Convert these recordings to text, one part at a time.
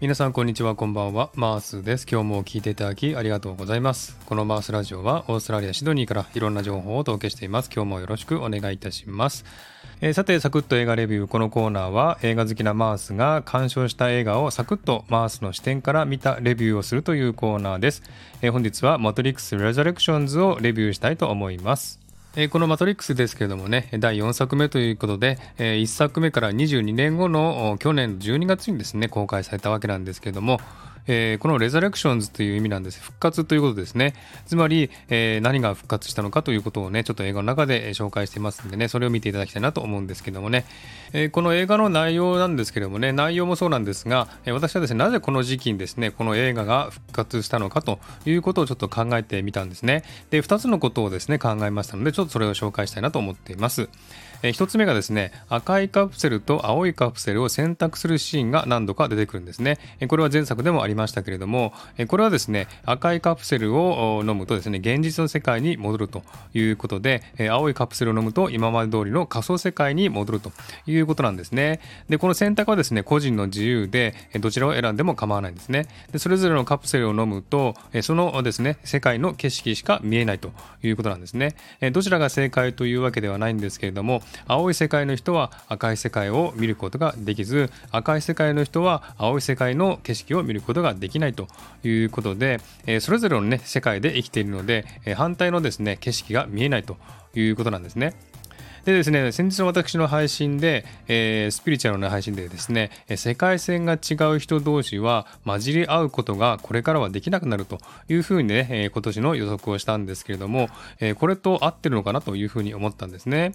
皆さんこんにちはこんばんは。マースです。今日も聞いていただきありがとうございます。このマースラジオはオーストラリアシドニーからいろんな情報をお届けしています。今日もよろしくお願いいたします。えー、さてサクッと映画レビュー。このコーナーは映画好きなマースが鑑賞した映画をサクッとマースの視点から見たレビューをするというコーナーです、えー、本日はマトリックスレザレクションズをレビューしたいと思います。えこのマトリックスですけれどもね、第4作目ということで、え1作目から22年後の去年12月にですね、公開されたわけなんですけれども、えー、このレザレクションズという意味なんです。復活ということですね。つまり、えー、何が復活したのかということをね、ちょっと映画の中で紹介していますんでね、それを見ていただきたいなと思うんですけどもね、えー、この映画の内容なんですけどもね、内容もそうなんですが、え私はですね、なぜこの時期にですね、この映画が復活したのかということをちょっと考えてみたんですね。で、2つのことをですね、考えましたので、ちょっとそれを紹介したいなと思っています。え1つ目がですね赤いカプセルと青いカプセルを選択するシーンが何度か出てくるんですね。えこれは前作でもありましたけれどもえこれはですね赤いカプセルを飲むとですね現実の世界に戻るということでえ青いカプセルを飲むと今まで通りの仮想世界に戻るということなんですね。でこの選択はですね個人の自由でどちらを選んでも構わないんですね。でそれぞれのカプセルを飲むとそのですね世界の景色しか見えないということなんですね。どちらが正解というわけではないんですけれども青い世界の人は赤い世界を見ることができず赤い世界の人は青い世界の景色を見ることができないということで、えそれぞれの、ね、世界で生きているので、え反対のですね景色が見えないということなんですね。でですね、先日の私の配信で、えー、スピリチュアルな配信でですね、世界線が違う人同士は混じり合うことがこれからはできなくなるというふうにね、え、今年の予測をしたんですけれども、え、これと合ってるのかなというふうに思ったんですね。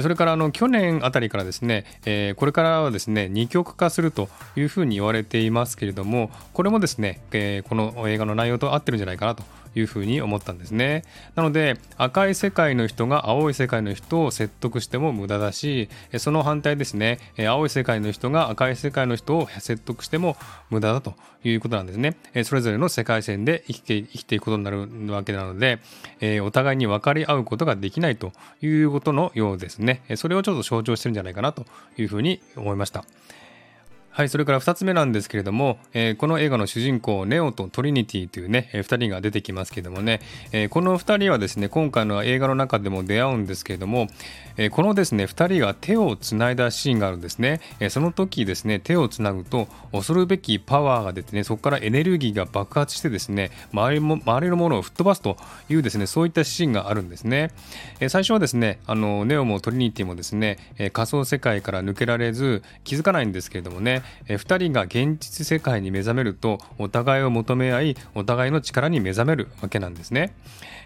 それからあの去年あたりからですね、え、これからはですね、二極化するというふうに言われていますけれども、これもですね、え、この映画の内容と合ってるんじゃないかなというふうに思ったんですね。なので赤い世界の人が青い世界の人を説得しても無駄だしその反対ですね青い世界の人が赤い世界の人を説得しても無駄だということなんですね。それぞれの世界線で生きて生きていくことになるわけなのでお互いに分かり合うことができないということのようですね。それをちょっと象徴してるんじゃないかなというふうに思いました。はい、それから2つ目なんですけれども、えー、この映画の主人公、ネオとトリニティというね、えー、2人が出てきますけれどもね、えー、この2人はですね、今回の映画の中でも出会うんですけれども、え、このですね、2人が手をつないだシーンがあるんですね。え、その時ですね、手をつなぐと、恐るべきパワーが出てね、そこからエネルギーが爆発してですね、周りも周りのものを吹っ飛ばすというですね、そういったシーンがあるんですね。え、最初はですね、あのネオもトリニティもですね、え、仮想世界から抜けられず、気づかないんですけれどもね、え、2人が現実世界に目覚めるとお互いを求め合いお互いの力に目覚めるわけなんですね、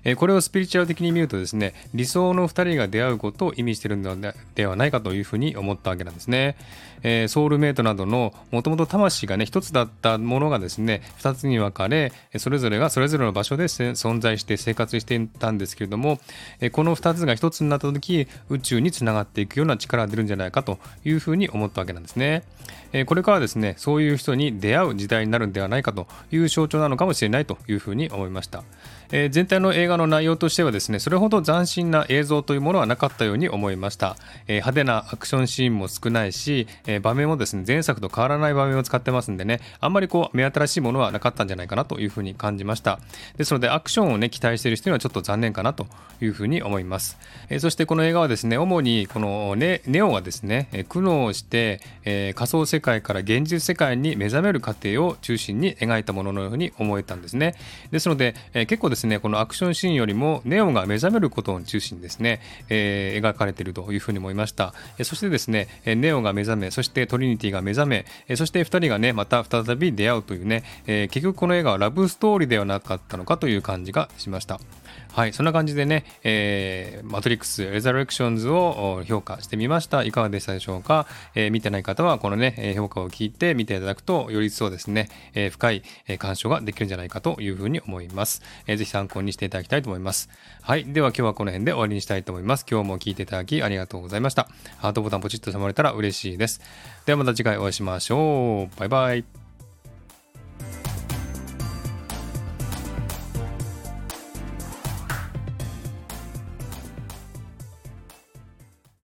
えこれをスピリチュアル的に見るとですね理想の2人が出会うことを意味しているのではないかというふうに思ったわけなんですね、えソウルメイトなどのもともと魂がね一つだったものがですね2つに分かれそれぞれがそれぞれの場所で存在して生活していたんですけれどもえこの2つが1つになった時宇宙につながっていくような力が出るんじゃないかというふうに思ったわけなんですね。えこれからですねそういう人に出会う時代になるんではないかという象徴なのかもしれないというふうに思いました。え、全体の映画の内容としてはですねそれほど斬新な映像というものはなかったように思いました、え、派手なアクションシーンも少ないし、え、場面もですね前作と変わらない場面を使ってますんでねあんまりこう目新しいものはなかったんじゃないかなというふうに感じました。ですのでアクションをね期待している人にはちょっと残念かなというふうに思います、えそしてこの映画はですね主にこのネネオがですね苦悩して、え仮想世界界から現実世界に目覚める過程を中心に描いたもののように思えたんですね。ですので、え結構ですねこのアクションシーンよりもネオが目覚めることを中心にですね、えー、描かれているというふうに思いました、えそしてですねネオが目覚めそしてトリニティが目覚め、えそして2人がねまた再び出会うというね、え、結局この映画はラブストーリーではなかったのかという感じがしました。はい、そんな感じでね、えー、マトリックス・レザレクションズを評価してみました。いかがでしたでしょうか、えー、見てない方はこのね、評価を聞いて見ていただくと、より一層ですね、えー、深い鑑賞ができるんじゃないかというふうに思います。えー、ぜひ参考にしていただきたいと思います。はい、では今日はこの辺で終わりにしたいと思います。今日も聞いていただきありがとうございました。ハートボタンポチッと押まれたら嬉しいです。ではまた次回お会いしましょう。バイバイ。